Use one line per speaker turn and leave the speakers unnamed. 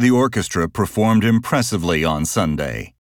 The orchestra performed impressively on Sunday.